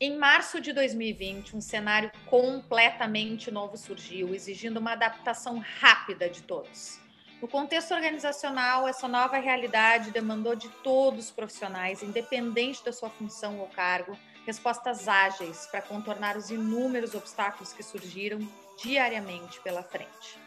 Em março de 2020, um cenário completamente novo surgiu, exigindo uma adaptação rápida de todos. No contexto organizacional, essa nova realidade demandou de todos os profissionais, independente da sua função ou cargo, respostas ágeis para contornar os inúmeros obstáculos que surgiram diariamente pela frente.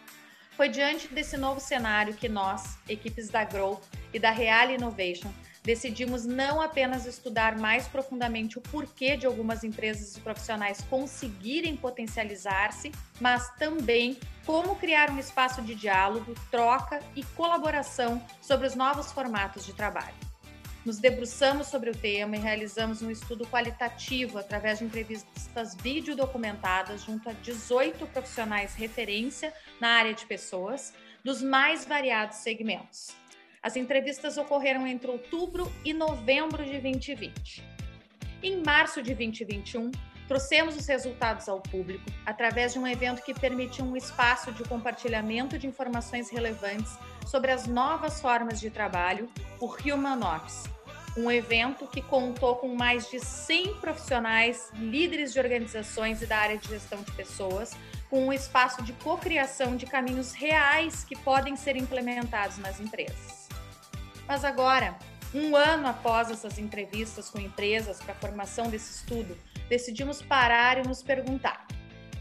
Foi diante desse novo cenário que nós, equipes da Grow e da Real Innovation, decidimos não apenas estudar mais profundamente o porquê de algumas empresas e profissionais conseguirem potencializar-se, mas também como criar um espaço de diálogo, troca e colaboração sobre os novos formatos de trabalho. Nos debruçamos sobre o tema e realizamos um estudo qualitativo através de entrevistas videodocumentadas junto a 18 profissionais referência na área de pessoas dos mais variados segmentos. As entrevistas ocorreram entre outubro e novembro de 2020. Em março de 2021, trouxemos os resultados ao público através de um evento que permitiu um espaço de compartilhamento de informações relevantes sobre as novas formas de trabalho, o Human. Um evento que contou com mais de 100 profissionais, líderes de organizações e da área de gestão de pessoas, com um espaço de cocriação de caminhos reais que podem ser implementados nas empresas. Mas agora, um ano após essas entrevistas com empresas para a formação desse estudo, decidimos parar e nos perguntar: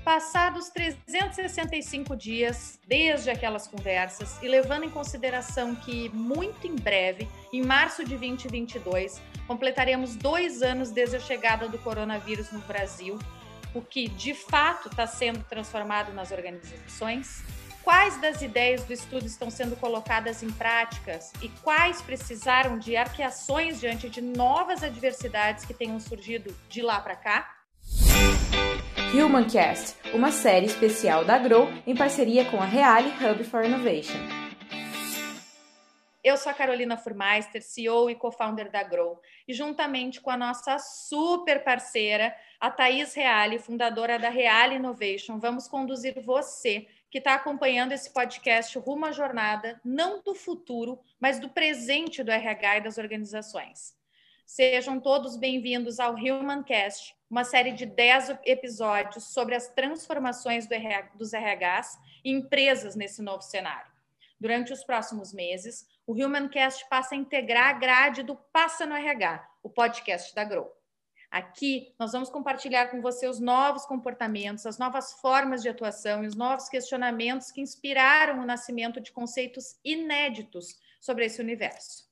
passados 365 dias desde aquelas conversas e levando em consideração que muito em breve, em março de 2022, completaremos dois anos desde a chegada do coronavírus no Brasil, o que de fato está sendo transformado nas organizações, Quais das ideias do estudo estão sendo colocadas em práticas e quais precisaram de arqueações diante de novas adversidades que tenham surgido de lá para cá? Humancast, uma série especial da Grow em parceria com a Reale Hub for Innovation. Eu sou a Carolina Furmeister, CEO e co-founder da Grow, e juntamente com a nossa super parceira, a Thaís Reale, fundadora da Reale Innovation, vamos conduzir você que está acompanhando esse podcast rumo à jornada, não do futuro, mas do presente do RH e das organizações. Sejam todos bem-vindos ao Humancast, uma série de 10 episódios sobre as transformações do RH, dos RHs e empresas nesse novo cenário. Durante os próximos meses, o Humancast passa a integrar a grade do Passa no RH, o podcast da Grow. Aqui nós vamos compartilhar com você os novos comportamentos, as novas formas de atuação e os novos questionamentos que inspiraram o nascimento de conceitos inéditos sobre esse universo.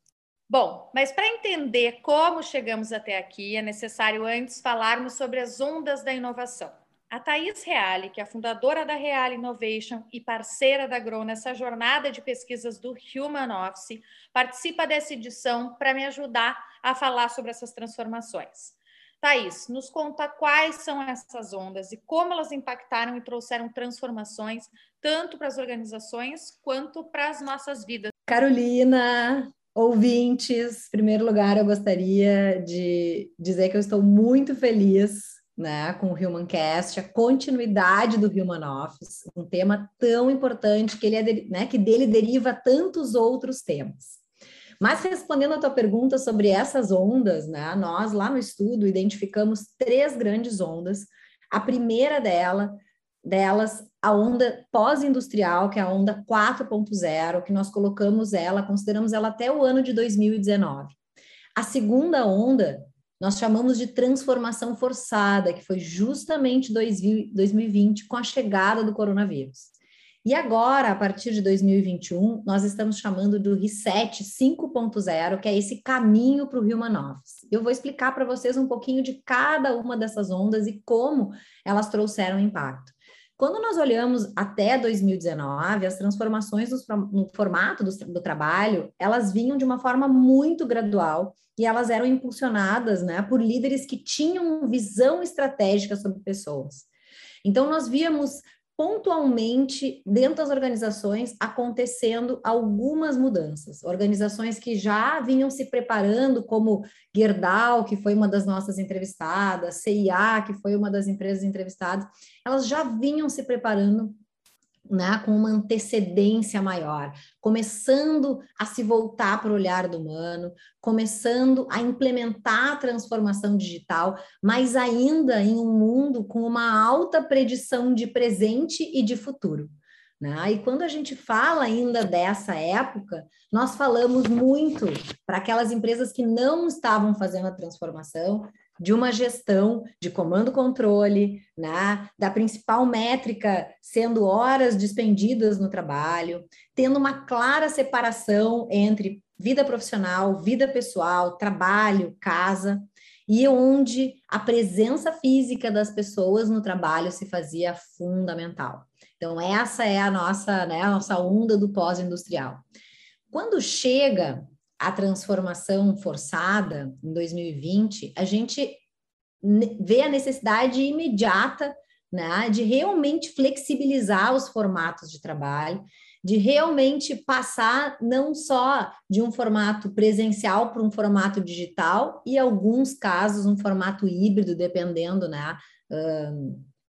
Bom, mas para entender como chegamos até aqui, é necessário antes falarmos sobre as ondas da inovação. A Thais Reale, que é a fundadora da Reale Innovation e parceira da Grow nessa jornada de pesquisas do Human Office, participa dessa edição para me ajudar a falar sobre essas transformações. Thaís, nos conta quais são essas ondas e como elas impactaram e trouxeram transformações tanto para as organizações quanto para as nossas vidas. Carolina, ouvintes, em primeiro lugar, eu gostaria de dizer que eu estou muito feliz né, com o Humancast, a continuidade do Human Office, um tema tão importante que ele é, né, que dele deriva tantos outros temas. Mas respondendo a tua pergunta sobre essas ondas, né, nós lá no estudo identificamos três grandes ondas. A primeira dela, delas, a onda pós-industrial, que é a onda 4.0, que nós colocamos ela, consideramos ela até o ano de 2019. A segunda onda, nós chamamos de transformação forçada, que foi justamente 2020 com a chegada do coronavírus. E agora, a partir de 2021, nós estamos chamando do Reset 5.0, que é esse caminho para o Human Office. Eu vou explicar para vocês um pouquinho de cada uma dessas ondas e como elas trouxeram impacto. Quando nós olhamos até 2019, as transformações no formato do, do, trabalho, elas vinham de uma forma muito gradual e elas eram impulsionadas né, por líderes que tinham visão estratégica sobre pessoas. Então, nós víamos pontualmente dentro das organizações acontecendo algumas mudanças. Organizações que já vinham se preparando, como Gerdau, que foi uma das nossas entrevistadas, CIA, que foi uma das empresas entrevistadas, elas já vinham se preparando né, com uma antecedência maior, começando a se voltar para o olhar do humano, começando a implementar a transformação digital, mas ainda em um mundo com uma alta predição de presente e de futuro. Né? E quando a gente fala ainda dessa época, nós falamos muito para aquelas empresas que não estavam fazendo a transformação, de uma gestão de comando-controle, né, da principal métrica sendo horas dispendidas no trabalho, tendo uma clara separação entre vida profissional, vida pessoal, trabalho, casa, e onde a presença física das pessoas no trabalho se fazia fundamental. Então, essa é a nossa, né, a nossa onda do pós-industrial. Quando chega a transformação forçada em 2020, a gente vê a necessidade imediata né, de realmente flexibilizar os formatos de trabalho, de realmente passar não só de um formato presencial para um formato digital e, alguns casos, um formato híbrido, dependendo né,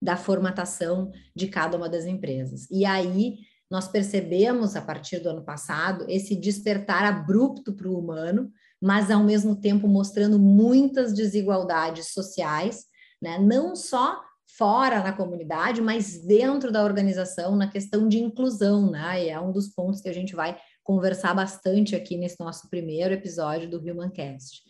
da formatação de cada uma das empresas. E aí nós percebemos, a partir do ano passado, esse despertar abrupto para o humano, mas ao mesmo tempo mostrando muitas desigualdades sociais, né? não só fora na comunidade, mas dentro da organização, na questão de inclusão, né? E é um dos pontos que a gente vai conversar bastante aqui nesse nosso primeiro episódio do Humancast.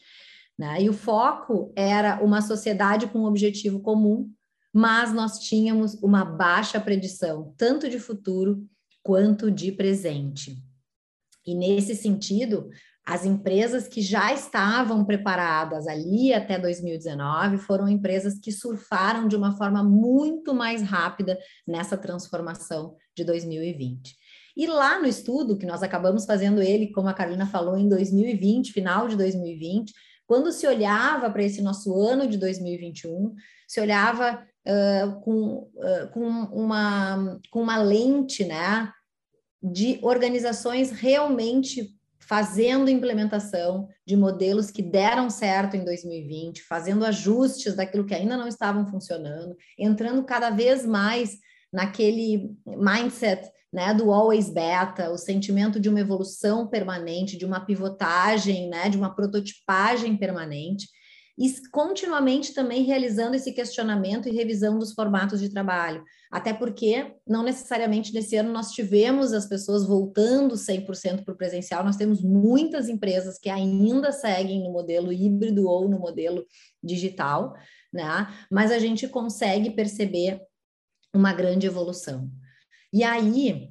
Né? E o foco era uma sociedade com um objetivo comum, mas nós tínhamos uma baixa predição, tanto de futuro quanto de presente. E nesse sentido, as empresas que já estavam preparadas ali até 2019 foram empresas que surfaram de uma forma muito mais rápida nessa transformação de 2020. E lá no estudo, que nós acabamos fazendo ele, como a Carolina falou, em 2020, final de 2020, quando se olhava para esse nosso ano de 2021, se olhava uh, com, uh, com, uma, com uma lente né, de organizações realmente fazendo implementação de modelos que deram certo em 2020, fazendo ajustes daquilo que ainda não estavam funcionando, entrando cada vez mais naquele mindset né, do always beta, o sentimento de uma evolução permanente, de uma pivotagem, né, de uma prototipagem permanente e continuamente também realizando esse questionamento e revisão dos formatos de trabalho. Até porque, não necessariamente nesse ano, nós tivemos as pessoas voltando 100% para o presencial, nós temos muitas empresas que ainda seguem no modelo híbrido ou no modelo digital, né? mas a gente consegue perceber uma grande evolução. E aí,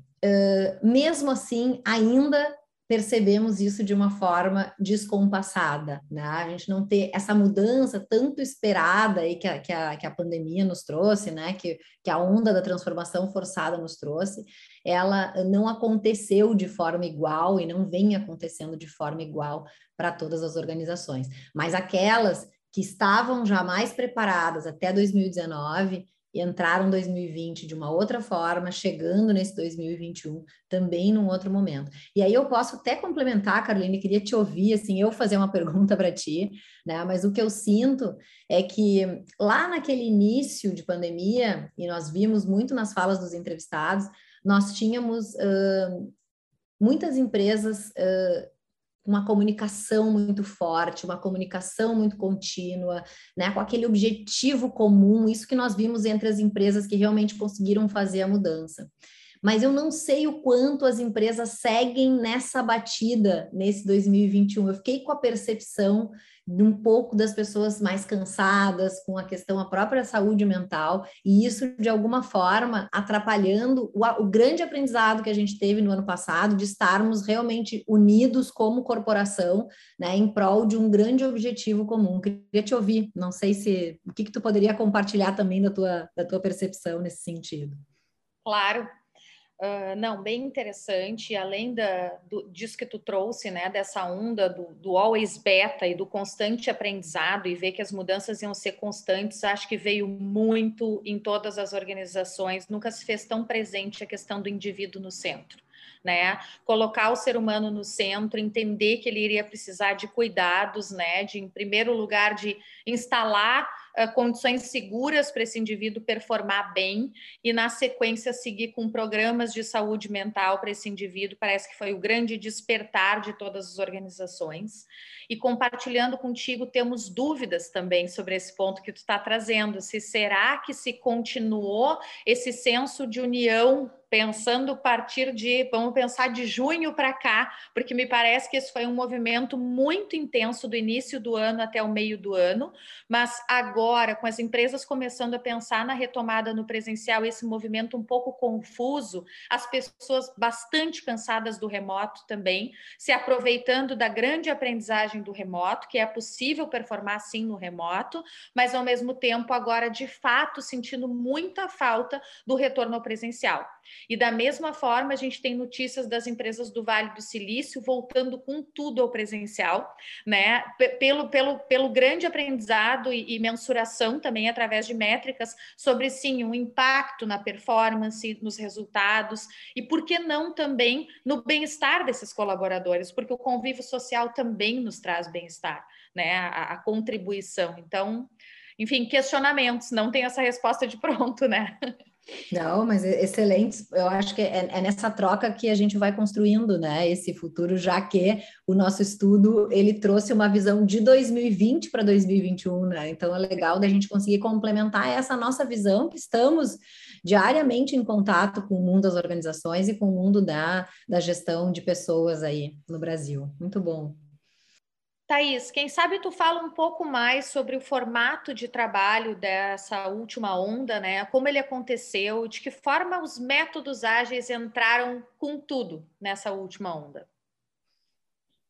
mesmo assim, ainda percebemos isso de uma forma descompassada, né? A gente não ter essa mudança tanto esperada aí que a, que a, que a pandemia nos trouxe, né? Que, que a onda da transformação forçada nos trouxe, ela não aconteceu de forma igual e não vem acontecendo de forma igual para todas as organizações. Mas aquelas que estavam já mais preparadas até 2019 e entraram 2020 de uma outra forma, chegando nesse 2021 também num outro momento. E aí eu posso até complementar, Caroline, queria te ouvir, assim, eu fazer uma pergunta para ti, né? Mas o que eu sinto é que lá naquele início de pandemia, e nós vimos muito nas falas dos entrevistados, nós tínhamos uh, muitas empresas uh, uma comunicação muito forte, uma comunicação muito contínua, né, com aquele objetivo comum, isso que nós vimos entre as empresas que realmente conseguiram fazer a mudança. Mas eu não sei o quanto as empresas seguem nessa batida nesse 2021. Eu fiquei com a percepção um pouco das pessoas mais cansadas com a questão a própria saúde mental e isso de alguma forma atrapalhando o, o, grande aprendizado que a gente teve no ano passado de estarmos realmente unidos como corporação, né, em prol de um grande objetivo comum. Queria te ouvir, não sei se o que, que tu poderia compartilhar também da tua, da tua percepção nesse sentido. Claro, Uh, não, bem interessante. Além da, do, disso que tu trouxe, né, dessa onda do, do always beta e do constante aprendizado e ver que as mudanças iam ser constantes, acho que veio muito em todas as organizações. Nunca se fez tão presente a questão do indivíduo no centro. Né? Colocar o ser humano no centro, entender que ele iria precisar de cuidados, né? De, em primeiro lugar, de instalar uh, condições seguras para esse indivíduo performar bem e, na sequência, seguir com programas de saúde mental para esse indivíduo. Parece que foi o grande despertar de todas as organizações. E compartilhando contigo, temos dúvidas também sobre esse ponto que tu está trazendo. Se será que se continuou esse senso de união pensando partir de, vamos pensar de junho para cá, porque me parece que esse foi um movimento muito intenso do início do ano até o meio do ano, mas agora, com as empresas começando a pensar na retomada no presencial, esse movimento um pouco confuso, as pessoas bastante cansadas do remoto também, se aproveitando da grande aprendizagem do remoto, que é possível performar sim no remoto, mas ao mesmo tempo agora de fato sentindo muita falta do retorno ao presencial. E da mesma forma, a gente tem notícias das empresas do Vale do Silício voltando com tudo ao presencial, né? Pelo, pelo, pelo grande aprendizado e, e mensuração também através de métricas sobre sim o um impacto na performance, nos resultados e por que não também no bem-estar desses colaboradores, porque o convívio social também nos traz bem-estar, né? A, a contribuição. Então, enfim, questionamentos, não tem essa resposta de pronto, né? Não, mas excelente. Eu acho que é, é, nessa troca que a gente vai construindo, né, esse futuro, já que o nosso estudo ele trouxe uma visão de 2020 para 2021, né? Então é legal da gente conseguir complementar essa nossa visão que estamos diariamente em contato com o mundo das organizações e com o mundo da, da gestão de pessoas aí no Brasil. Muito bom. Thaís, quem sabe tu fala um pouco mais sobre o formato de trabalho dessa última onda, né? Como ele aconteceu, de que forma os métodos ágeis entraram com tudo nessa última onda.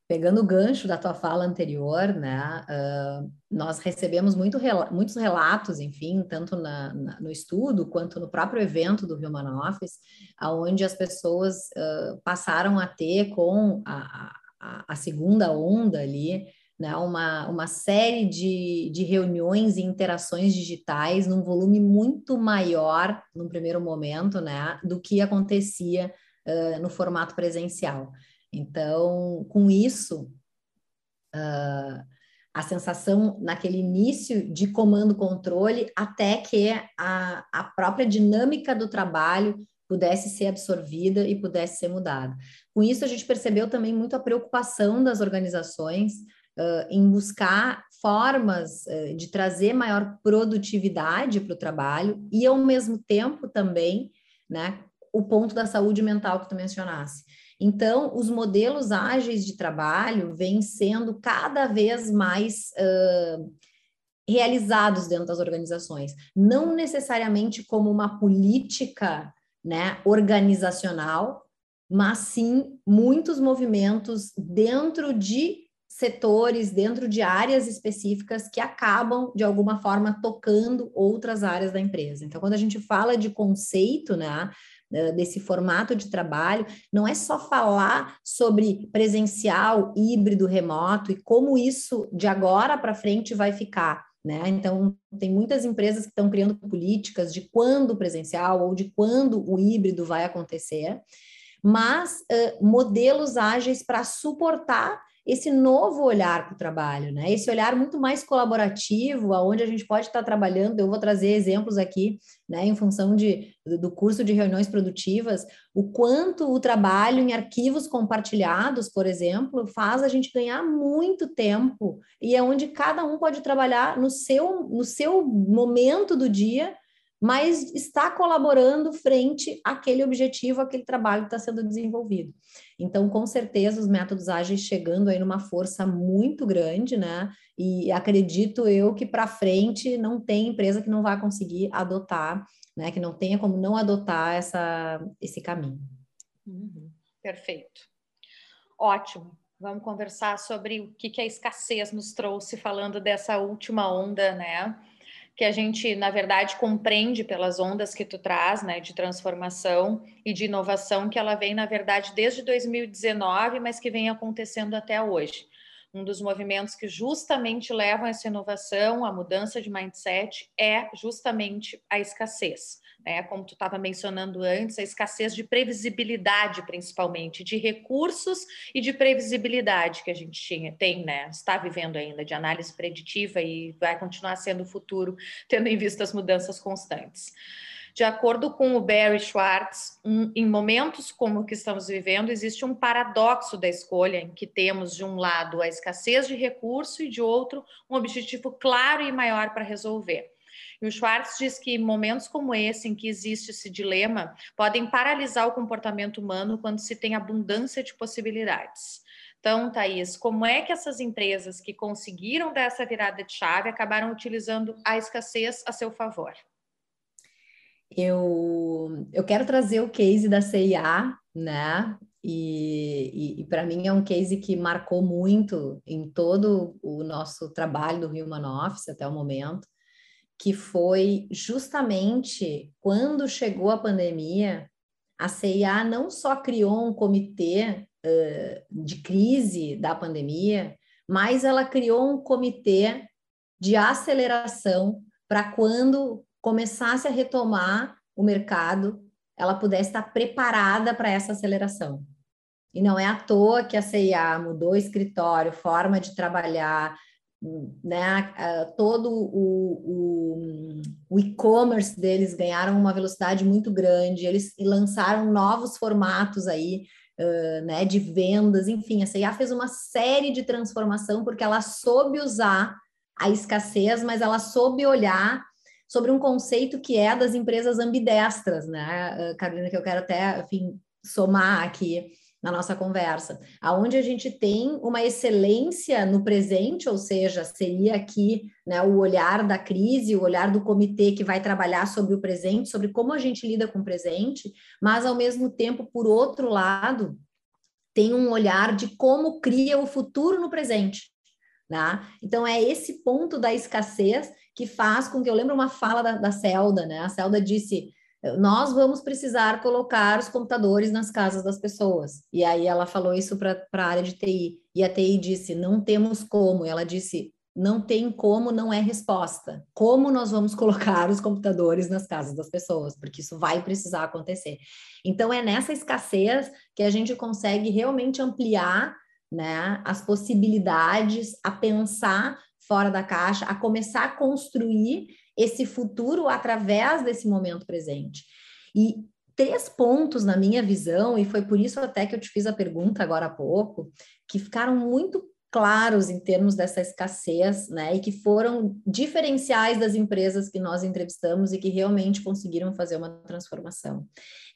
Pegando o gancho da tua fala anterior, né? Uh, nós recebemos muito, muitos relatos, enfim, tanto na, na, no estudo quanto no próprio evento do Human Office, aonde as pessoas uh, passaram a ter com a, a, segunda onda ali, né, uma, uma série de, de reuniões e interações digitais num volume muito maior, num primeiro momento, né, do que acontecia uh, no formato presencial. Então, com isso, uh, a sensação naquele início de comando-controle, até que a, a própria dinâmica do trabalho pudesse ser absorvida e pudesse ser mudada. Com isso, a gente percebeu também muito a preocupação das organizações uh, em buscar formas uh, de trazer maior produtividade para o trabalho e, ao mesmo tempo, também, né, o ponto da saúde mental que tu mencionasse. Então, os modelos ágeis de trabalho vêm sendo cada vez mais uh, realizados dentro das organizações, não necessariamente como uma política né, organizacional, mas sim muitos movimentos dentro de setores, dentro de áreas específicas que acabam, de alguma forma, tocando outras áreas da empresa. Então, quando a gente fala de conceito, né, desse formato de trabalho, não é só falar sobre presencial, híbrido, remoto e como isso de agora para frente vai ficar, né? Então, tem muitas empresas que estão criando políticas de quando o presencial ou de quando o híbrido vai acontecer, mas uh, modelos ágeis para suportar esse novo olhar para o trabalho, né? Esse olhar muito mais colaborativo, aonde a gente pode estar trabalhando. Eu vou trazer exemplos aqui, né, em função de, do curso de reuniões produtivas, o quanto o trabalho em arquivos compartilhados, por exemplo, faz a gente ganhar muito tempo e é onde cada um pode trabalhar no seu, no seu momento do dia mas está colaborando frente àquele objetivo, aquele trabalho que está sendo desenvolvido. Então, com certeza, os métodos ágeis chegando aí numa força muito grande, né? E acredito eu que para frente não tem empresa que não vai conseguir adotar, né? Que não tenha como não adotar essa, esse caminho. Uhum. Perfeito. Ótimo. Vamos conversar sobre o que, que a escassez nos trouxe falando dessa última onda, né? Que a gente, na verdade, compreende pelas ondas que tu traz, né, de transformação e de inovação, que ela vem, na verdade, desde 2019, mas que vem acontecendo até hoje. Um dos movimentos que justamente levam essa inovação, a mudança de mindset, é justamente a escassez. Né? Como tu estava mencionando antes, a escassez de previsibilidade, principalmente, de recursos e de previsibilidade que a gente tinha, tem, né? Está vivendo ainda, de análise preditiva e vai continuar sendo o futuro, tendo em vista as mudanças constantes. De acordo com o Barry Schwartz, um, em momentos como o que estamos vivendo, existe um paradoxo da escolha, em que temos, de um lado, a escassez de recurso e, de outro, um objetivo claro e maior para resolver. E o Schwartz diz que momentos como esse, em que existe esse dilema, podem paralisar o comportamento humano quando se tem abundância de possibilidades. Então, Thaís, como é que essas empresas que conseguiram dar essa virada de chave acabaram utilizando a escassez a seu favor? Eu, eu quero trazer o case da CIA, né? E, e, e para mim é um case que marcou muito em todo o nosso trabalho do Human Office até o momento, que foi justamente quando chegou a pandemia, a CIA não só criou um comitê uh, de crise da pandemia, mas ela criou um comitê de aceleração para quando começasse a retomar o mercado, ela pudesse estar preparada para essa aceleração. E não é à toa que a CIA mudou escritório, forma de trabalhar, né? Todo o, o, o e-commerce deles ganharam uma velocidade muito grande, eles lançaram novos formatos aí, uh, né? De vendas, enfim, a CIA fez uma série de transformação porque ela soube usar a escassez, mas ela soube olhar sobre um conceito que é das empresas ambidestras, né, Carolina, que eu quero até, enfim, somar aqui na nossa conversa, aonde a gente tem uma excelência no presente, ou seja, seria aqui né, o olhar da crise, o olhar do comitê que vai trabalhar sobre o presente, sobre como a gente lida com o presente, mas ao mesmo tempo, por outro lado, tem um olhar de como cria o futuro no presente. Né? Então, é esse ponto da escassez que faz com que eu lembro uma fala da, da Celda, né? A Celda disse: nós vamos precisar colocar os computadores nas casas das pessoas. E aí ela falou isso para a área de TI. E a TI disse: não temos como. E ela disse: não tem como, não é resposta. Como nós vamos colocar os computadores nas casas das pessoas? Porque isso vai precisar acontecer. Então, é nessa escassez que a gente consegue realmente ampliar né, as possibilidades, a pensar fora da caixa, a começar a construir esse futuro através desse momento presente. E três pontos na minha visão, e foi por isso até que eu te fiz a pergunta agora há pouco, que ficaram muito claros em termos dessa escassez, né, e que foram diferenciais das empresas que nós entrevistamos e que realmente conseguiram fazer uma transformação.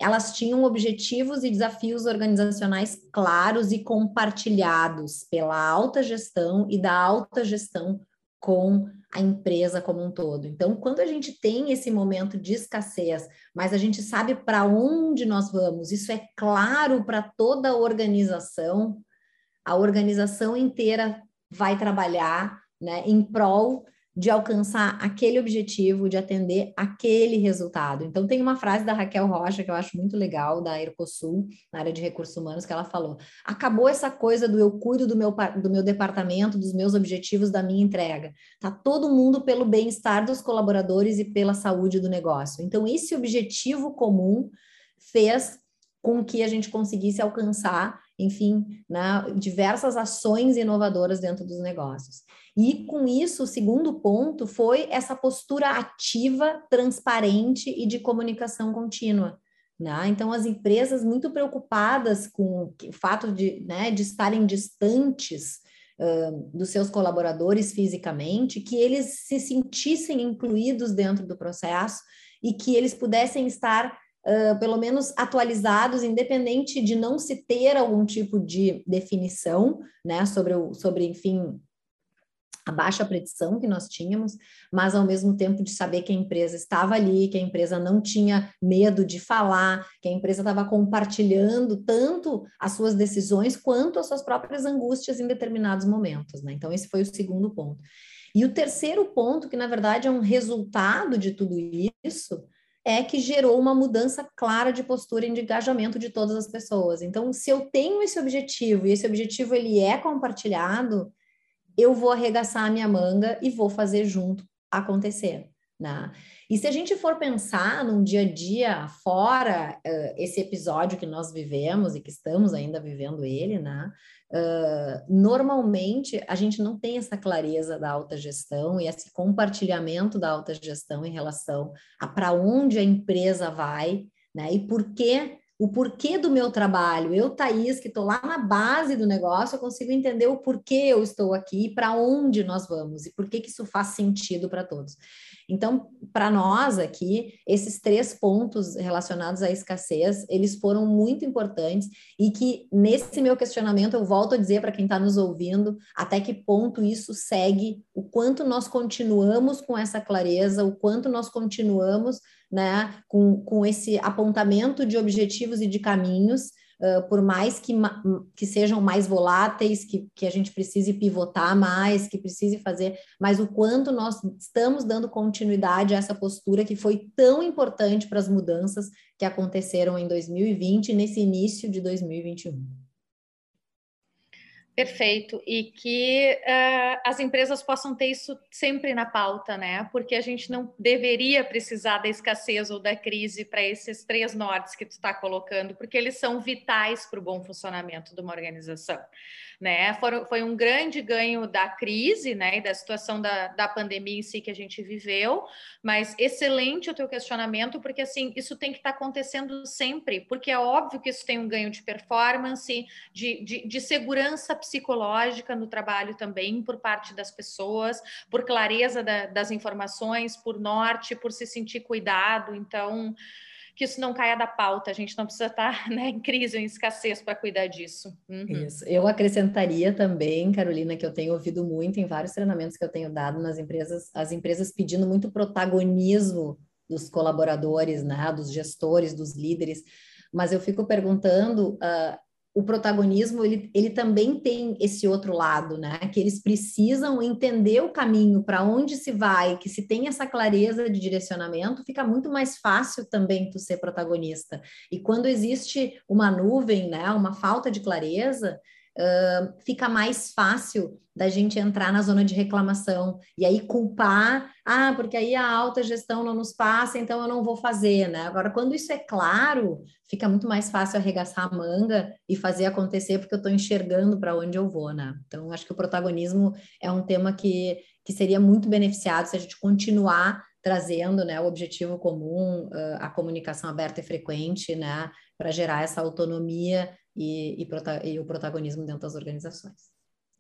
Elas tinham objetivos e desafios organizacionais claros e compartilhados pela alta gestão e da alta gestão com a empresa como um todo. Então, quando a gente tem esse momento de escassez, mas a gente sabe para onde nós vamos, isso é claro para toda a organização, a organização inteira vai trabalhar né, em prol de alcançar aquele objetivo, de atender aquele resultado. Então, tem uma frase da Raquel Rocha que eu acho muito legal, da Aerocosul, na área de recursos humanos, que ela falou: acabou essa coisa do eu cuido do meu, do meu departamento, dos meus objetivos, da minha entrega. Tá todo mundo pelo bem-estar dos colaboradores e pela saúde do negócio. Então, esse objetivo comum fez com que a gente conseguisse alcançar enfim, né, diversas ações inovadoras dentro dos negócios. E com isso, o segundo ponto foi essa postura ativa, transparente e de comunicação contínua. Né? Então, as empresas muito preocupadas com o fato de, né, de estarem distantes uh, dos seus colaboradores fisicamente, que eles se sentissem incluídos dentro do processo e que eles pudessem estar uh, pelo menos atualizados, independente de não se ter algum tipo de definição, né, sobre, o, sobre enfim, a baixa predição que nós tínhamos, mas ao mesmo tempo de saber que a empresa estava ali, que a empresa não tinha medo de falar, que a empresa estava compartilhando tanto as suas decisões quanto as suas próprias angústias em determinados momentos, né? Então, esse foi o segundo ponto. E o terceiro ponto, que na verdade é um resultado de tudo isso, é que gerou uma mudança clara de postura e de engajamento de todas as pessoas. Então, se eu tenho esse objetivo e esse objetivo ele é compartilhado, eu vou arregaçar a minha manga e vou fazer junto acontecer. Né? E se a gente for pensar num dia a dia fora uh, esse episódio que nós vivemos e que estamos ainda vivendo ele, né? Uh, normalmente a gente não tem essa clareza da alta gestão e esse compartilhamento da alta gestão em relação a para onde a empresa vai, né? E por que o porquê do meu trabalho. Eu, Thaís, que estou lá na base do negócio, eu consigo entender o porquê eu estou aqui, para onde nós vamos e por que, que isso faz sentido para todos. Então, para nós aqui, esses três pontos relacionados à escassez, eles foram muito importantes e que nesse meu questionamento eu volto a dizer para quem está nos ouvindo até que ponto isso segue, o quanto nós continuamos com essa clareza, o quanto nós continuamos né, com, com esse apontamento de objetivos e de caminhos Uh, por mais que, que sejam mais voláteis, que, que a gente precise pivotar mais, que precise fazer, mas o quanto nós estamos dando continuidade a essa postura que foi tão importante para as mudanças que aconteceram em 2020 nesse início de 2021. Perfeito, e que uh, as empresas possam ter isso sempre na pauta, né? Porque a gente não deveria precisar da escassez ou da crise para esses três nortes que tu está colocando, porque eles são vitais para o bom funcionamento de uma organização né? Foi, um grande ganho da crise, né? Da situação da, da pandemia em si que a gente viveu, mas excelente o teu questionamento, porque assim, isso tem que estar tá acontecendo sempre, porque é óbvio que isso tem um ganho de performance, de, de, de segurança psicológica no trabalho também, por parte das pessoas, por clareza da, das informações, por norte, por se sentir cuidado. Então, que isso não caia da pauta. A gente não precisa estar né, em crise ou em escassez para cuidar disso. Uhum. Isso. Eu acrescentaria também, Carolina, que eu tenho ouvido muito em vários treinamentos que eu tenho dado nas empresas, as empresas pedindo muito protagonismo dos colaboradores, né, dos gestores, dos líderes. Mas eu fico perguntando, uh, o protagonismo ele, ele também tem esse outro lado, né? Que eles precisam entender o caminho para onde se vai, que se tem essa clareza de direcionamento, fica muito mais fácil também tu ser protagonista. E quando existe uma nuvem, né? Uma falta de clareza, uh, fica mais fácil da gente entrar na zona de reclamação e aí culpar, ah, porque aí a alta gestão não nos passa, então eu não vou fazer, né? Agora, quando isso é claro, fica muito mais fácil arregaçar a manga e fazer acontecer, porque eu estou enxergando para onde eu vou, né? Então, acho que o protagonismo é um tema que, que seria muito beneficiado se a gente continuar trazendo né, o objetivo comum, a comunicação aberta e frequente, né, para gerar essa autonomia e, e, e o protagonismo dentro das organizações.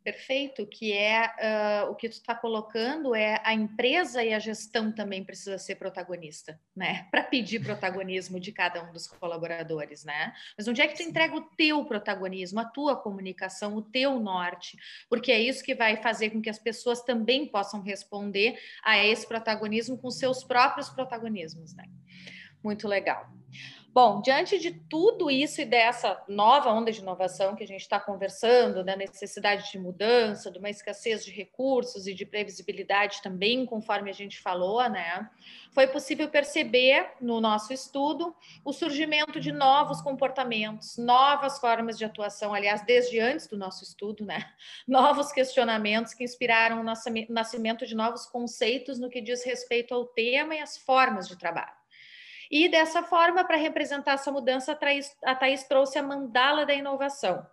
Perfeito, que é uh, o que tu está colocando é a empresa e a gestão também precisa ser protagonista, né? Para pedir protagonismo de cada um dos colaboradores, né? Mas onde é que tu entrega o teu protagonismo, a tua comunicação, o teu norte? Porque é isso que vai fazer com que as pessoas também possam responder a esse protagonismo com seus próprios protagonismos, né? Muito legal. Bom, diante de tudo isso e dessa nova onda de inovação que a gente está conversando, da necessidade de mudança, de uma escassez de recursos e de previsibilidade também, conforme a gente falou, né? Foi possível perceber no nosso estudo o surgimento de novos comportamentos, novas formas de atuação, aliás, desde antes do nosso estudo, né? Novos questionamentos que inspiraram o nascimento de novos conceitos no que diz respeito ao tema e às formas de trabalho. E dessa forma, para representar essa mudança, a Thaís, a Thaís trouxe a mandala da inovação.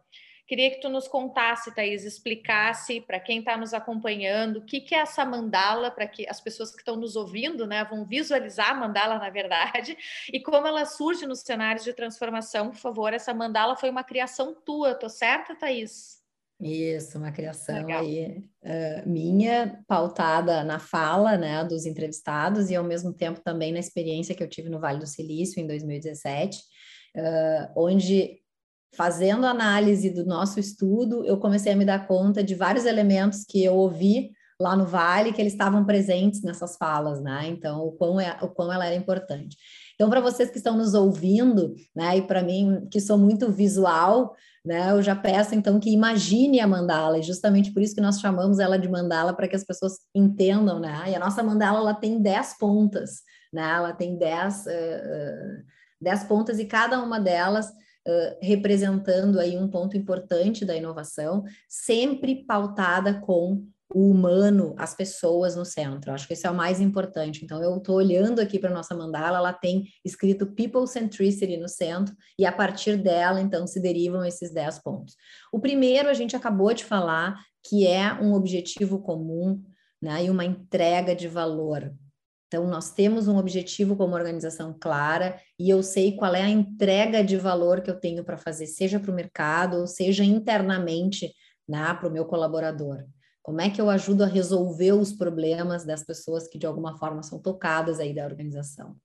Queria que tu nos contasse, Thaís, explicasse para quem está nos acompanhando o que, que é essa mandala, para que as pessoas que estão nos ouvindo né, vão visualizar a mandala, na verdade, e como ela surge nos cenários de transformação. Por favor, essa mandala foi uma criação tua, tô certa, Thaís? Isso, uma criação Legal. aí uh, minha, pautada na fala né, dos entrevistados e ao mesmo tempo também na experiência que eu tive no Vale do Silício em 2017, uh, onde fazendo análise do nosso estudo, eu comecei a me dar conta de vários elementos que eu ouvi lá no Vale que eles estavam presentes nessas falas, né? Então, o quão, é, o quão ela era importante. Então, para vocês que estão nos ouvindo, né, e para mim, que sou muito visual, né, eu já peço então que imagine a mandala, e justamente por isso que nós chamamos ela de mandala, para que as pessoas entendam, né? E a nossa mandala ela tem 10 pontas, né? Ela tem 10, uh, 10 pontas e cada uma delas uh, representando aí um ponto importante da inovação, sempre pautada com o humano, as pessoas no centro. Acho que isso é o mais importante. Então, eu estou olhando aqui para a nossa mandala, ela tem escrito People Centricity no centro, e a partir dela, então, se derivam esses 10 pontos. O primeiro, a gente acabou de falar, que é um objetivo comum né, e uma entrega de valor. Então, nós temos um objetivo como organização clara e eu sei qual é a entrega de valor que eu tenho para fazer, seja para o mercado, ou seja internamente né, para o meu colaborador. Como é que eu ajudo a resolver os problemas das pessoas que de alguma forma são tocadas aí da organização?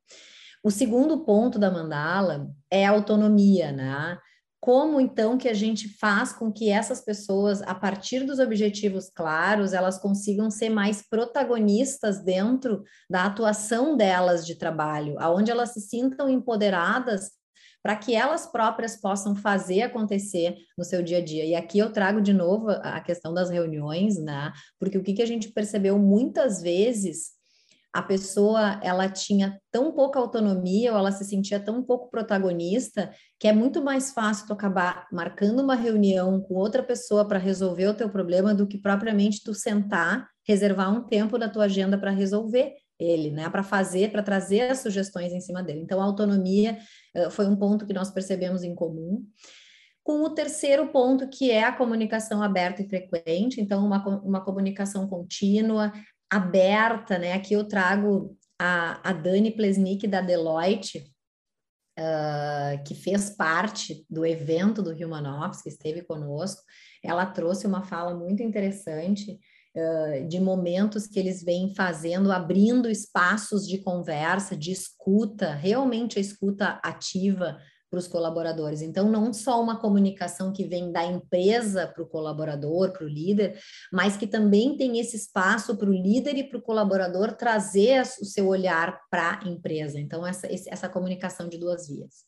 O segundo ponto da mandala é a autonomia, né? Como então que a gente faz com que essas pessoas, a partir dos objetivos claros, elas consigam ser mais protagonistas dentro da atuação delas de trabalho, aonde elas se sintam empoderadas para que elas próprias possam fazer acontecer no seu dia a dia. E aqui eu trago de novo a questão das reuniões, né? Porque o que, que a gente percebeu muitas vezes a pessoa ela tinha tão pouca autonomia ou ela se sentia tão pouco protagonista que é muito mais fácil tu acabar marcando uma reunião com outra pessoa para resolver o teu problema do que propriamente tu sentar, reservar um tempo da tua agenda para resolver ele, né, para fazer, para trazer as sugestões em cima dele. Então, a autonomia uh, foi um ponto que nós percebemos em comum. Com o terceiro ponto, que é a comunicação aberta e frequente, então, uma, uma comunicação contínua, aberta, né? Aqui eu trago a, a Dani Plesnick da Deloitte, uh, que fez parte do evento do Human Ops, que esteve conosco. Ela trouxe uma fala muito interessante de momentos que eles vêm fazendo, abrindo espaços de conversa, de escuta, realmente a escuta ativa para os colaboradores. Então, não só uma comunicação que vem da empresa para o colaborador, para o líder, mas que também tem esse espaço para o líder e para o colaborador trazer o seu olhar para a empresa. Então, essa, essa comunicação de duas vias.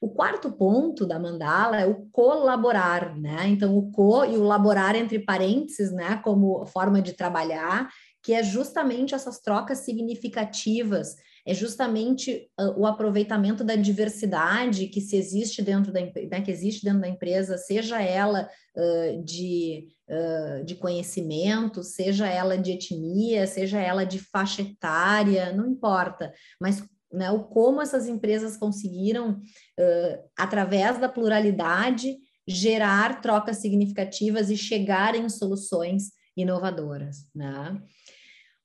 O quarto ponto da mandala é o colaborar, né? Então, o co e o laborar entre parênteses, né, como forma de trabalhar, que é justamente essas trocas significativas, é justamente uh, o aproveitamento da diversidade que se existe dentro da né, que existe dentro da empresa, seja ela uh, de, uh, de conhecimento, seja ela de etnia, seja ela de faixa etária, não importa, mas né, o como essas empresas conseguiram, uh, através da pluralidade, gerar trocas significativas e chegar em soluções inovadoras. Né?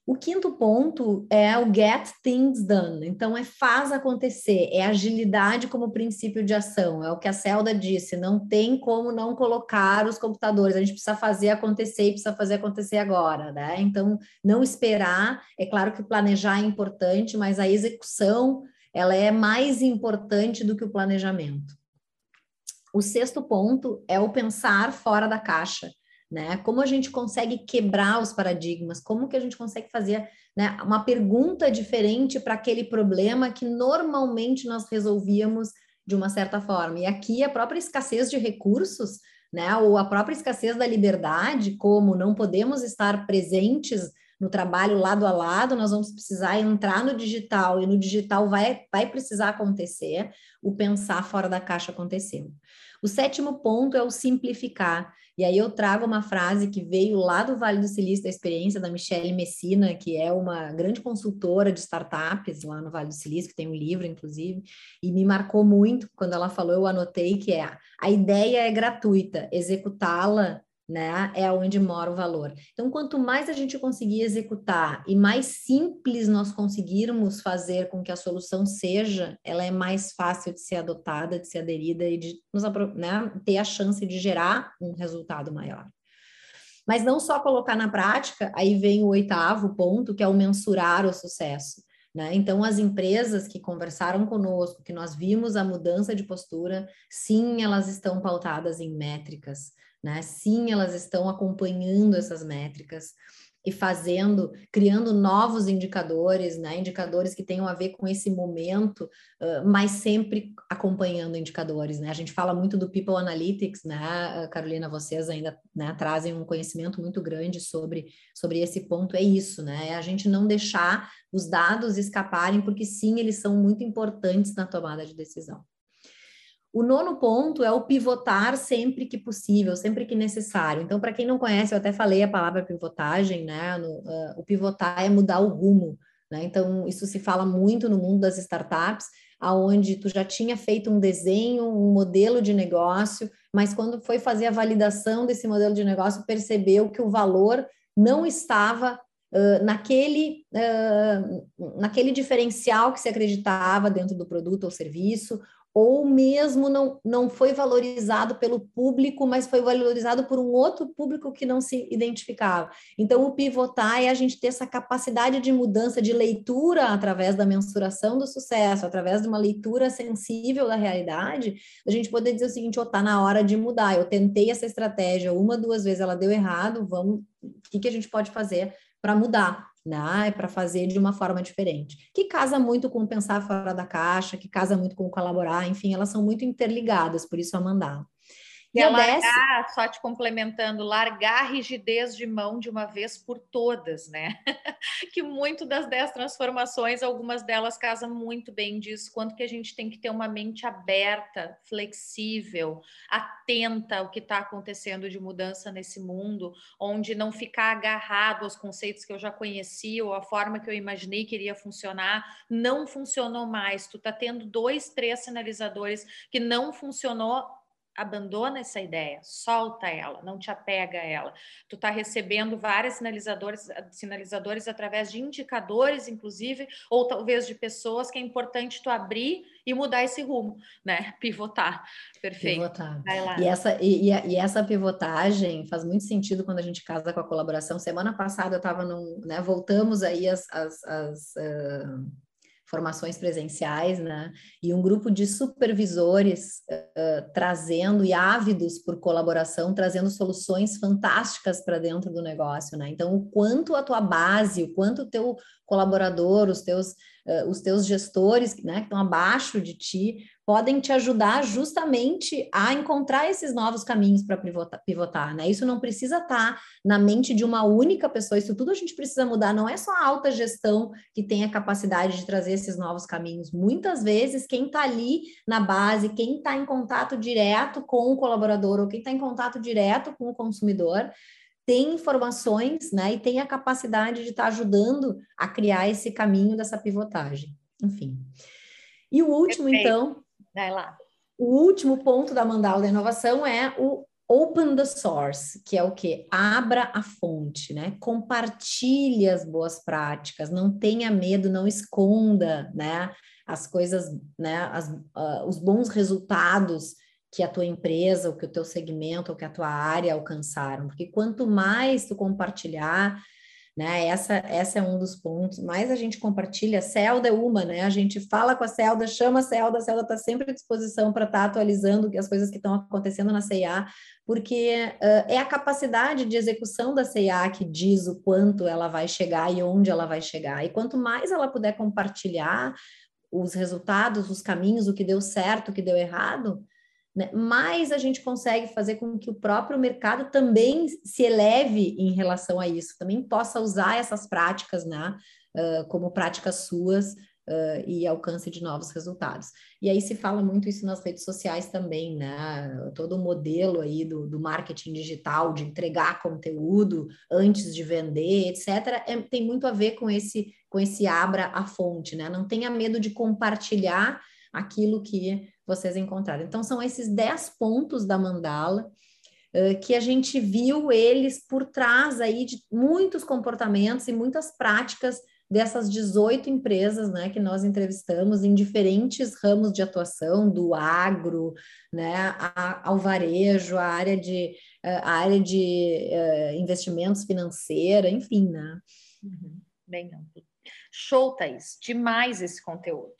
O quinto ponto é o get things done. Então, é faz acontecer, é agilidade como princípio de ação. É o que a Celda disse: não tem como não colocar os computadores, a gente precisa fazer acontecer e precisa fazer acontecer agora, né? Então, não esperar. É claro que planejar é importante, mas a execução ela é mais importante do que o planejamento. O sexto ponto é o pensar fora da caixa né? Como a gente consegue quebrar os paradigmas? Como que a gente consegue fazer né, uma pergunta diferente para aquele problema que normalmente nós resolvíamos de uma certa forma? E aqui a própria escassez de recursos, né? Ou a própria escassez da liberdade, como não podemos estar presentes no trabalho lado a lado, nós vamos precisar entrar no digital e no digital vai, vai precisar acontecer, o pensar fora da caixa aconteceu. O sétimo ponto é o simplificar. E aí eu trago uma frase que veio lá do Vale do Silício, da experiência da Michelle Messina, que é uma grande consultora de startups lá no Vale do Silício, que tem um livro, inclusive, e me marcou muito quando ela falou, eu anotei que é a ideia é gratuita, executá-la né? É onde mora o valor. Então, quanto mais a gente conseguir executar e mais simples nós conseguirmos fazer com que a solução seja, ela é mais fácil de ser adotada, de ser aderida e de nos, né, ter a chance de gerar um resultado maior. Mas não só colocar na prática, aí vem o oitavo ponto, que é o mensurar o sucesso. Né? Então, as empresas que conversaram conosco, que nós vimos a mudança de postura, sim, elas estão pautadas em métricas, né? Sim, elas estão acompanhando essas métricas e fazendo, criando novos indicadores, né? Indicadores que tenham a ver com esse momento, uh, mas sempre acompanhando indicadores, né? A gente fala muito do People Analytics, né? Carolina, vocês ainda né, trazem um conhecimento muito grande sobre, sobre esse ponto. É isso, né? É a gente não deixar os dados escaparem, porque sim, eles são muito importantes na tomada de decisão. O nono ponto é o pivotar sempre que possível, sempre que necessário. Então, para quem não conhece, eu até falei a palavra pivotagem, né? No, uh, o pivotar é mudar o rumo, né? Então, isso se fala muito no mundo das startups, aonde tu já tinha feito um desenho, um modelo de negócio, mas quando foi fazer a validação desse modelo de negócio, percebeu que o valor não estava Uh, naquele, uh, naquele diferencial que se acreditava dentro do produto ou serviço, ou mesmo não, não foi valorizado pelo público, mas foi valorizado por um outro público que não se identificava. Então, o pivotar é a gente ter essa capacidade de mudança, de leitura através da mensuração do sucesso, através de uma leitura sensível da realidade, a gente poder dizer o seguinte: está oh, na hora de mudar. Eu tentei essa estratégia uma, duas vezes, ela deu errado, vamos, o que, que a gente pode fazer para mudar? Né? Para fazer de uma forma diferente. Que casa muito com pensar fora da caixa, que casa muito com colaborar, enfim, elas são muito interligadas, por isso a mandala. E, largar, só te complementando, largar a rigidez de mão de uma vez por todas, né? que muito das dez transformações, algumas delas casam muito bem disso, quanto que a gente tem que ter uma mente aberta, flexível, atenta ao que está acontecendo de mudança nesse mundo, onde não ficar agarrado aos conceitos que eu já conhecia ou a forma que eu imaginei que iria funcionar, não funcionou mais. Tu tá tendo dois, três sinalizadores que não funcionou abandona essa ideia, solta ela, não te apega a ela. Tu está recebendo vários sinalizadores, sinalizadores através de indicadores, inclusive, ou talvez de pessoas que é importante tu abrir e mudar esse rumo, né? Pivotar. Perfeito. Pivotar. E essa, e, e, essa pivotagem faz muito sentido quando a gente casa com a colaboração. Semana passada eu estava num, né? Voltamos aí as, as, as uh formações presenciais, né? E um grupo de supervisores uh, trazendo e ávidos por colaboração, trazendo soluções fantásticas para dentro do negócio, né? Então, o quanto a tua base, o quanto o teu colaborador, os teus, uh, os teus gestores, né, que estão abaixo de ti, podem te ajudar justamente a encontrar esses novos caminhos para pivotar, pivotar, né? Isso não precisa estar tá na mente de uma única pessoa, isso tudo a gente precisa mudar, não é só a alta gestão que tem a capacidade de trazer esses novos caminhos. Muitas vezes, quem está ali na base, quem está em contato direto com o colaborador, ou quem está em contato direto com o consumidor, tem informações, né, e tem a capacidade de estar tá ajudando a criar esse caminho dessa pivotagem. Enfim. E o último, Perfeito. então, Vai lá. O último ponto da mandala da inovação é o open the source, que é o que? Abra a fonte, né? Compartilhe as boas práticas, não tenha medo, não esconda, né? As coisas, né? As, uh, os bons resultados que a tua empresa, ou que o teu segmento, ou que a tua área alcançaram, porque quanto mais tu compartilhar, né? Essa, essa é um dos pontos. Mais a gente compartilha, a Celda é uma, né? A gente fala com a Celda, chama a Celda, a Celda está sempre à disposição para estar tá atualizando as coisas que estão acontecendo na CIA, porque uh, é a capacidade de execução da CIA que diz o quanto ela vai chegar e onde ela vai chegar. E quanto mais ela puder compartilhar os resultados, os caminhos, o que deu certo, o que deu errado, né, mais a gente consegue fazer com que o próprio mercado também se eleve em relação a isso, também possa usar essas práticas né, uh, como práticas suas uh, e alcance de novos resultados. E aí se fala muito isso nas redes sociais também, né? Todo o modelo aí do, do marketing digital, de entregar conteúdo antes de vender, etc., é, tem muito a ver com esse, com esse abra a fonte, né? Não tenha medo de compartilhar aquilo que vocês encontraram. Então, são esses 10 pontos da mandala uh, que a gente viu eles por trás aí de muitos comportamentos e muitas práticas dessas 18 empresas né, que nós entrevistamos em diferentes ramos de atuação, do agro, né, ao varejo, a área de, a área de uh, investimentos financeira, enfim, né? Uhum. Bem amplo. Show, Thaís. Demais esse conteúdo.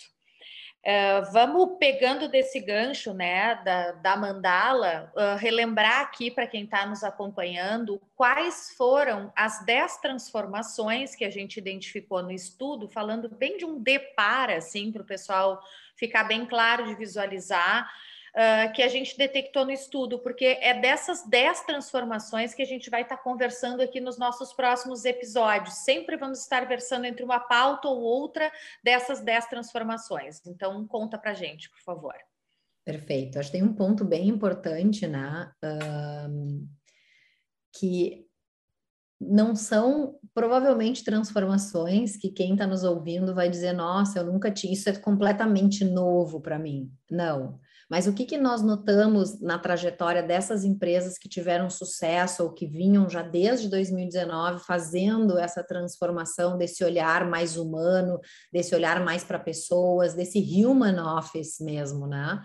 Uh, vamos pegando desse gancho, né, da, da mandala, uh, relembrar aqui para quem está nos acompanhando quais foram as dez transformações que a gente identificou no estudo, falando bem de um depara, assim, para o pessoal ficar bem claro de visualizar uh, que a gente detectou no estudo, porque é dessas 10 transformações que a gente vai estar tá conversando aqui nos nossos próximos episódios. Sempre vamos estar versando entre uma pauta ou outra dessas 10 transformações. Então, conta para gente, por favor. Perfeito. Acho que tem um ponto bem importante, né? que não são provavelmente transformações que quem está nos ouvindo vai dizer, nossa, eu nunca tinha, isso é completamente novo para mim. Não. Mas o que, que nós notamos na trajetória dessas empresas que tiveram sucesso ou que vinham já desde 2019 fazendo essa transformação desse olhar mais humano, desse olhar mais para pessoas, desse human office mesmo, né?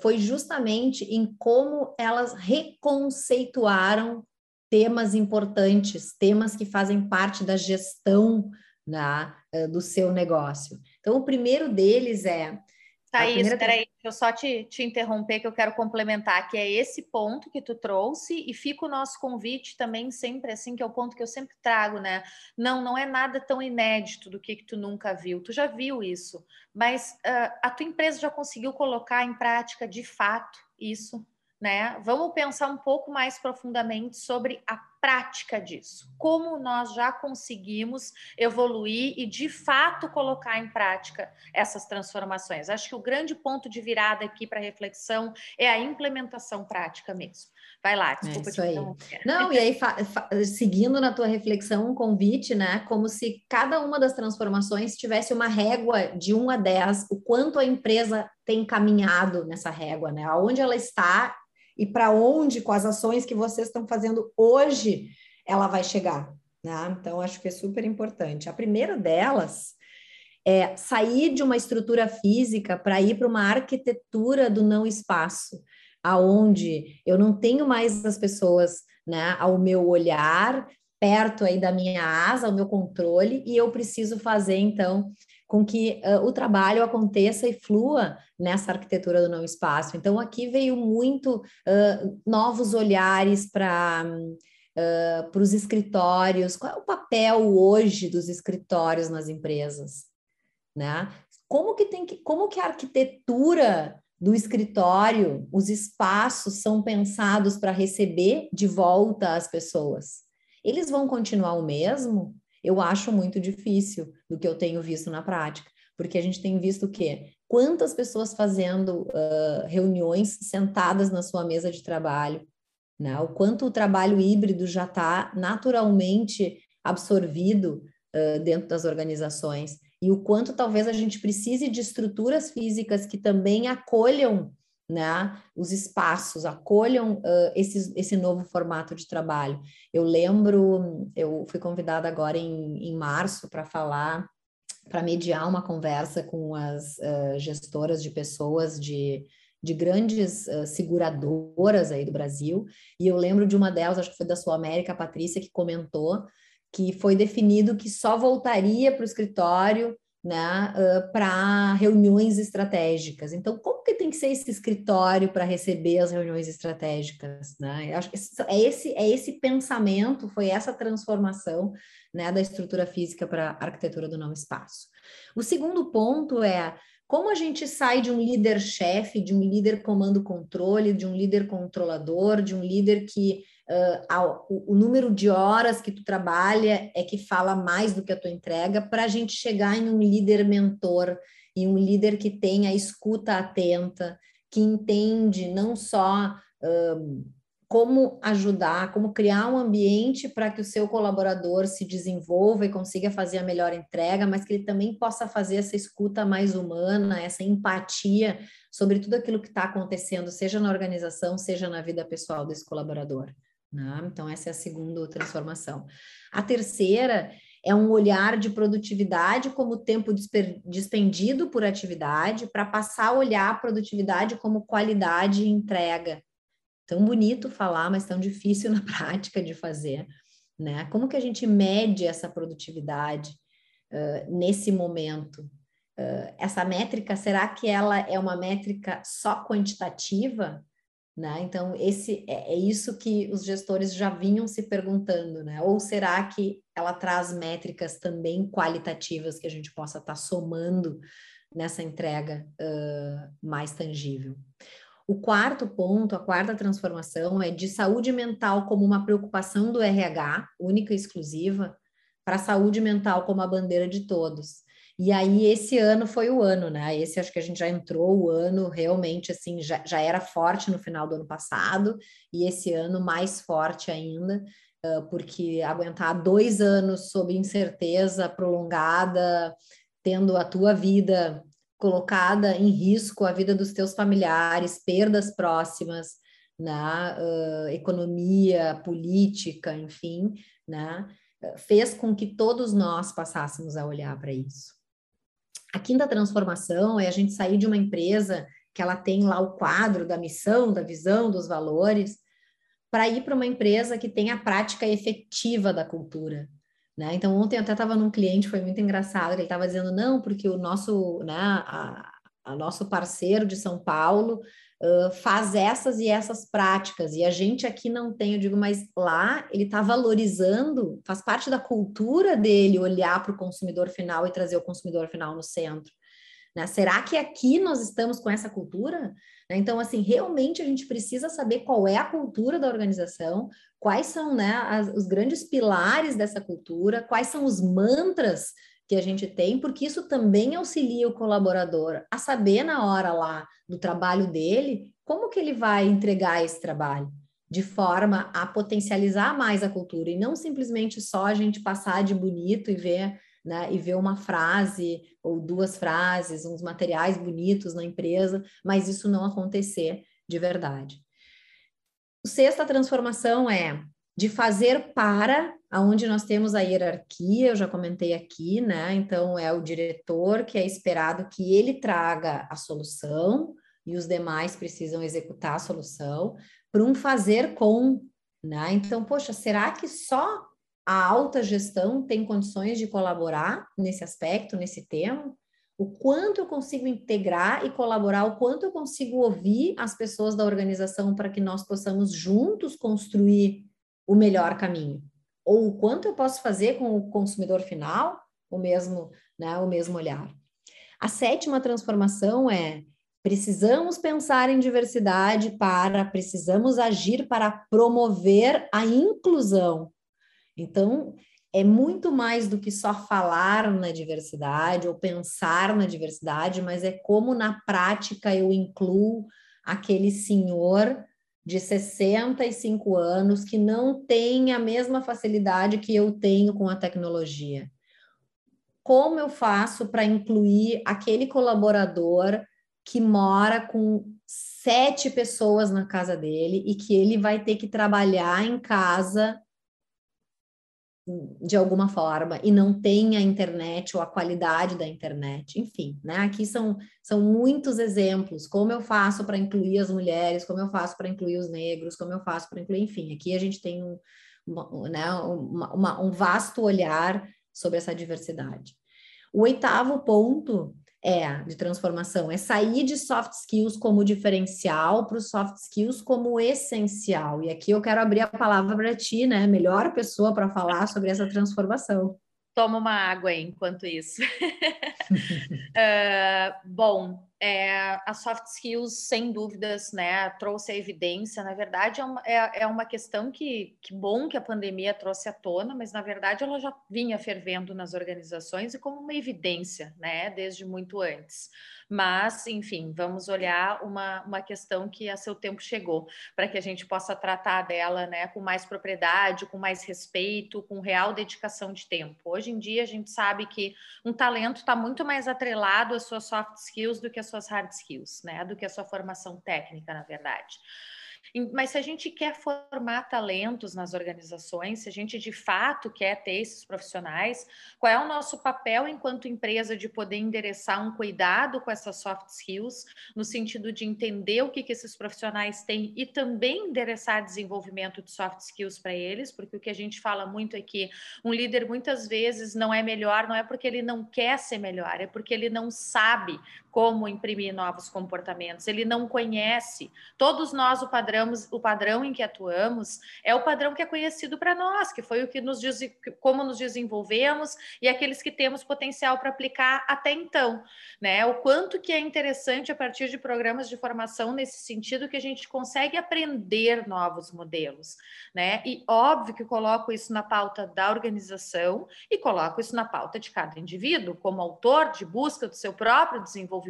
foi justamente em como elas reconceituaram temas importantes, temas que fazem parte da gestão né, do seu negócio. Então, o primeiro deles é. Thaís, primeira... peraí, deixa eu só te, te interromper, que eu quero complementar, que é esse ponto que tu trouxe, e fica o nosso convite também sempre assim, que é o ponto que eu sempre trago, né? Não, não é nada tão inédito do que, que tu nunca viu, tu já viu isso, mas uh, a tua empresa já conseguiu colocar em prática de fato isso né? Vamos pensar um pouco mais profundamente sobre a prática disso. Como nós já conseguimos evoluir e de fato colocar em prática essas transformações. Acho que o grande ponto de virada aqui para reflexão é a implementação prática mesmo. Vai lá, desculpa é isso aí. Não, e aí seguindo na tua reflexão um convite, né, como se cada uma das transformações tivesse uma régua de 1 a 10, o quanto a empresa tem caminhado nessa régua, né? Aonde ela está e para onde, com as ações que vocês estão fazendo hoje, ela vai chegar. Né? Então, acho que é super importante. A primeira delas é sair de uma estrutura física para ir para uma arquitetura do não espaço, aonde eu não tenho mais as pessoas né, ao meu olhar, perto aí da minha asa, ao meu controle, e eu preciso fazer, então, com que uh, o trabalho aconteça e flua nessa arquitetura do não espaço. Então, aqui veio muito uh, novos olhares para uh, para os escritórios. Qual é o papel hoje dos escritórios nas empresas? Né? Como que tem que, como que a arquitetura do escritório, os espaços são pensados para receber de volta as pessoas? Eles vão continuar o mesmo? Eu acho muito difícil do que eu tenho visto na prática, porque a gente tem visto o quê? Quantas pessoas fazendo uh, reuniões sentadas na sua mesa de trabalho, né? O quanto o trabalho híbrido já está naturalmente absorvido uh, dentro das organizações e o quanto talvez a gente precise de estruturas físicas que também acolham né, os espaços, acolham uh, esse, esse novo formato de trabalho. Eu lembro, eu fui convidada agora em, em março para falar, para mediar uma conversa com as uh, gestoras de pessoas de, de grandes uh, seguradoras aí do Brasil, e eu lembro de uma delas, acho que foi da Sul América, a Patrícia, que comentou que foi definido que só voltaria para o escritório né, uh, para reuniões estratégicas. Então, como que tem que ser esse escritório para receber as reuniões estratégicas? Né? Eu acho que é esse, é esse pensamento, foi essa transformação né, da estrutura física para a arquitetura do não espaço. O segundo ponto é como a gente sai de um líder-chefe, de um líder comando-controle, de um líder controlador, de um líder que uh, o, o, número de horas que tu trabalha é que fala mais do que a tua entrega, para a gente chegar em um líder mentor, e um líder que tem a escuta atenta, que entende não só uh, como ajudar, como criar um ambiente para que o seu colaborador se desenvolva e consiga fazer a melhor entrega, mas que ele também possa fazer essa escuta mais humana, essa empatia sobre tudo aquilo que está acontecendo, seja na organização, seja na vida pessoal desse colaborador. Né? Então, essa é a segunda transformação. A terceira é um olhar de produtividade como tempo despendido por atividade, para passar a olhar a produtividade como qualidade e entrega. Tão bonito falar, mas tão difícil na prática de fazer. Né? Como que a gente mede essa produtividade uh, nesse momento? Uh, essa métrica, será que ela é uma métrica só quantitativa? Né? Então, esse é, é, isso que os gestores já vinham se perguntando, né? Ou será que ela traz métricas também qualitativas que a gente possa estar tá somando nessa entrega uh, mais tangível? O quarto ponto, a quarta transformação é de saúde mental como uma preocupação do RH, única e exclusiva, para saúde mental como a bandeira de todos. E aí, esse ano foi o ano, né? Esse acho que a gente já entrou o ano realmente assim, já, já era forte no final do ano passado, e esse ano mais forte ainda, porque aguentar dois anos sob incerteza prolongada, tendo a tua vida colocada em risco, a vida dos teus familiares, perdas próximas, na uh, economia, política, enfim, né? fez com que todos nós passássemos a olhar para isso. A quinta transformação é a gente sair de uma empresa que ela tem lá o quadro da missão, da visão, dos valores, para ir para uma empresa que tem a prática efetiva da cultura. Né? Então, ontem eu até estava num cliente, foi muito engraçado, ele estava dizendo, não, porque o nosso, né, a, a nosso parceiro de São Paulo uh, faz essas e essas práticas, e a gente aqui não tem, eu digo, mas lá ele está valorizando, faz parte da cultura dele olhar para o consumidor final e trazer o consumidor final no centro. Né? Será que aqui nós estamos com essa cultura? Né? Então, assim, realmente a gente precisa saber qual é a cultura da organização, quais são né, as, os grandes pilares dessa cultura, quais são os mantras que a gente tem, porque isso também auxilia o colaborador a saber na hora lá do trabalho dele como que ele vai entregar esse trabalho, de forma a potencializar mais a cultura e não simplesmente só a gente passar de bonito e ver, né, e ver uma frase ou duas frases, uns materiais bonitos na empresa, mas isso não acontecer de verdade. Sexta transformação é de fazer para aonde nós temos a hierarquia, eu já comentei aqui, né? Então é o diretor que é esperado que ele traga a solução e os demais precisam executar a solução para um fazer com, né? Então, poxa, será que só a alta gestão tem condições de colaborar nesse aspecto, nesse tema? O quanto eu consigo integrar e colaborar, o quanto eu consigo ouvir as pessoas da organização para que nós possamos juntos construir o melhor caminho? Ou o quanto eu posso fazer com o consumidor final, o mesmo, né, o mesmo olhar. A sétima transformação é precisamos pensar em diversidade para, precisamos agir para promover a inclusão. Então, é muito mais do que só falar na diversidade ou pensar na diversidade, mas é como na prática eu incluo aquele senhor de 65 anos que não tem a mesma facilidade que eu tenho com a tecnologia. Como eu faço para incluir aquele colaborador que mora com sete pessoas na casa dele e que ele vai ter que trabalhar em casa de alguma forma e não tem a internet ou a qualidade da internet, enfim, né? Aqui são, são muitos exemplos, como eu faço para incluir as mulheres, como eu faço para incluir os negros, como eu faço para incluir, enfim, aqui a gente tem um, uma, né, uma, uma, um vasto olhar sobre essa diversidade. O oitavo ponto é de transformação, é sair de soft skills como diferencial para os soft skills como essencial. E aqui eu quero abrir a palavra para ti, né? Melhor pessoa para falar sobre essa transformação. Toma uma água aí enquanto isso. uh, bom, é, a soft skills, sem dúvidas, né, trouxe a evidência. Na verdade, é uma, é, é uma questão que, que bom que a pandemia trouxe à tona, mas na verdade ela já vinha fervendo nas organizações e como uma evidência, né, desde muito antes. Mas, enfim, vamos olhar uma, uma questão que a seu tempo chegou, para que a gente possa tratar dela né, com mais propriedade, com mais respeito, com real dedicação de tempo. Hoje em dia, a gente sabe que um talento está muito mais atrelado às suas soft skills do que às suas hard skills, né? Do que a sua formação técnica, na verdade. Mas se a gente quer formar talentos nas organizações, se a gente de fato quer ter esses profissionais, qual é o nosso papel enquanto empresa de poder endereçar um cuidado com essas soft skills, no sentido de entender o que, que esses profissionais têm e também endereçar desenvolvimento de soft skills para eles, porque o que a gente fala muito é que um líder muitas vezes não é melhor, não é porque ele não quer ser melhor, é porque ele não sabe como imprimir novos comportamentos, ele não conhece. Todos nós, o padrão o padrão em que atuamos é o padrão que é conhecido para nós, que foi o que nos diz, como nos desenvolvemos e aqueles que temos potencial para aplicar até então, né? O quanto que é interessante a partir de programas de formação nesse sentido que a gente consegue aprender novos modelos, né? E óbvio que coloco isso na pauta da organização e coloco isso na pauta de cada indivíduo, como autor de busca do seu próprio desenvolvimento,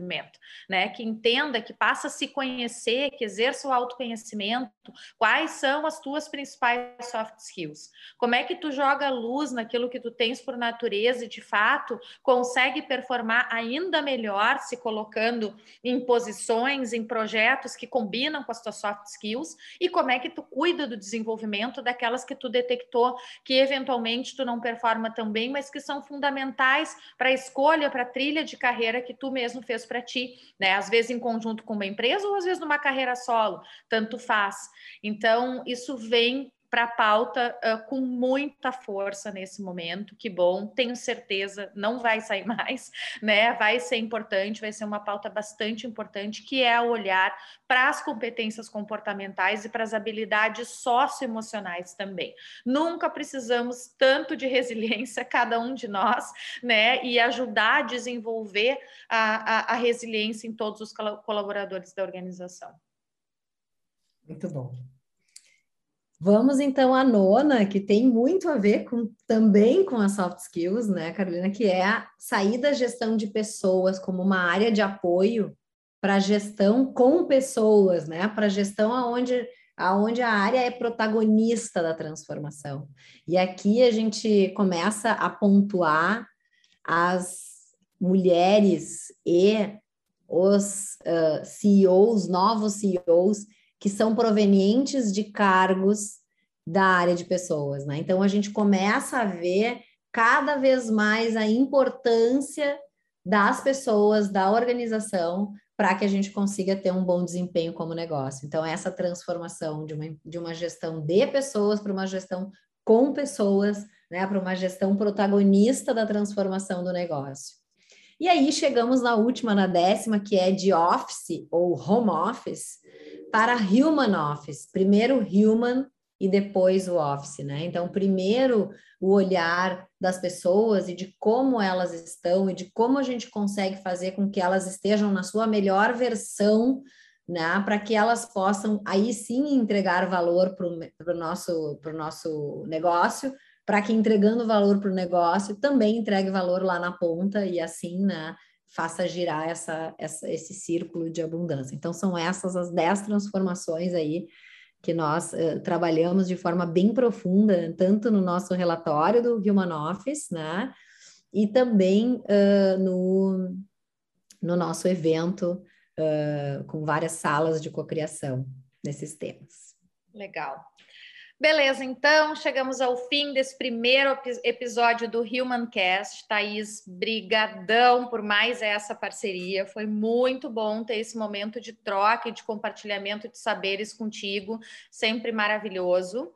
né? Que entenda que passa a se conhecer, que exerça o autoconhecimento, quais são as tuas principais soft skills, como é que tu joga luz naquilo que tu tens por natureza e de fato consegue performar ainda melhor se colocando em posições, em projetos que combinam com as tuas soft skills e como é que tu cuida do desenvolvimento daquelas que tu detectou que eventualmente tu não performa tão bem, mas que são fundamentais para a escolha, para a trilha de carreira que tu mesmo fez para ti, né? Às vezes em conjunto com uma empresa ou às vezes numa carreira solo, tanto faz. Então, isso vem para a pauta uh, com muita força nesse momento. Que bom, tenho certeza, não vai sair mais, né? Vai ser importante, vai ser uma pauta bastante importante, que é olhar para as competências comportamentais e para as habilidades socioemocionais também. Nunca precisamos tanto de resiliência, cada um de nós, né? E ajudar a desenvolver a, a, a resiliência em todos os colaboradores da organização. Muito bom. Vamos então à nona, que tem muito a ver com também com as soft skills, né, Carolina, que é a sair da gestão de pessoas como uma área de apoio para gestão com pessoas, né, para gestão aonde aonde a área é protagonista da transformação. E aqui a gente começa a pontuar as mulheres e os uh, CEOs, novos CEOs que são provenientes de cargos da área de pessoas, né? Então a gente começa a ver cada vez mais a importância das pessoas, da organização, para que a gente consiga ter um bom desempenho como negócio. Então, essa transformação de uma, de uma gestão de pessoas para uma gestão com pessoas, né, para uma gestão protagonista da transformação do negócio. E aí chegamos na última, na décima, que é de office ou home office, para human office. Primeiro human e depois o office, né? Então, primeiro o olhar das pessoas e de como elas estão e de como a gente consegue fazer com que elas estejam na sua melhor versão, né? Para que elas possam aí sim entregar valor para o nosso, nosso negócio, para que entregando valor para o negócio também entregue valor lá na ponta e assim, né? faça girar essa, essa, esse círculo de abundância. Então, são essas as dez transformações aí que nós uh, trabalhamos de forma bem profunda, tanto no nosso relatório do Human Office, né? E também uh, no, no nosso evento, uh, com várias salas de cocriação nesses temas. Legal. Beleza, então chegamos ao fim desse primeiro episódio do Human Cast. Thaís, brigadão por mais essa parceria. Foi muito bom ter esse momento de troca e de compartilhamento de saberes contigo, sempre maravilhoso.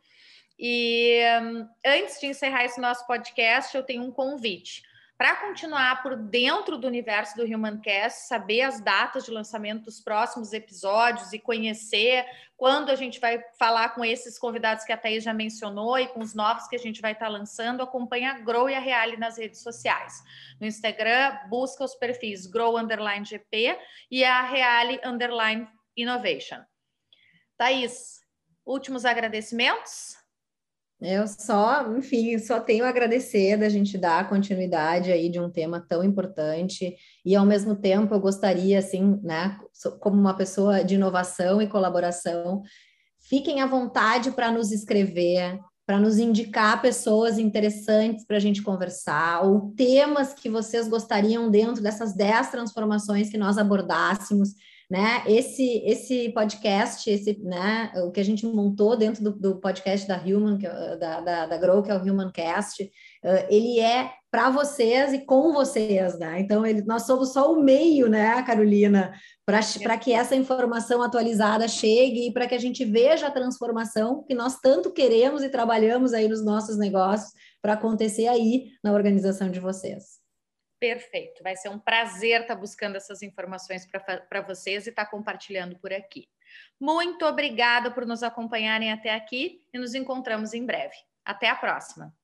E hum, antes de encerrar esse nosso podcast, eu tenho um convite. Para continuar por dentro do universo do Humancast, saber as datas de lançamento dos próximos episódios e conhecer quando a gente vai falar com esses convidados que a Thaís já mencionou e com os novos que a gente vai estar lançando, acompanha a Grow e a Reale nas redes sociais. No Instagram, busca os perfis Grow Underline GP e a Reale Underline Innovation. Thaís, últimos agradecimentos? Eu só, enfim, só tenho a agradecer da gente dar continuidade aí de um tema tão importante e ao mesmo tempo eu gostaria, assim, né, como uma pessoa de inovação e colaboração, fiquem à vontade para nos escrever, para nos indicar pessoas interessantes para a gente conversar, ou temas que vocês gostariam dentro dessas dez transformações que nós abordássemos né? Esse esse podcast, esse, né, o que a gente montou dentro do, do podcast da Human, é, da, da, da Grow, que é o Human Cast, uh, ele é para vocês e com vocês, né? Então, ele, nós somos só o meio, né, Carolina, para que essa informação atualizada chegue e para que a gente veja a transformação que nós tanto queremos e trabalhamos aí nos nossos negócios para acontecer aí na organização de vocês. Perfeito, vai ser um prazer estar buscando essas informações para vocês e estar compartilhando por aqui. Muito obrigada por nos acompanharem até aqui e nos encontramos em breve. Até a próxima!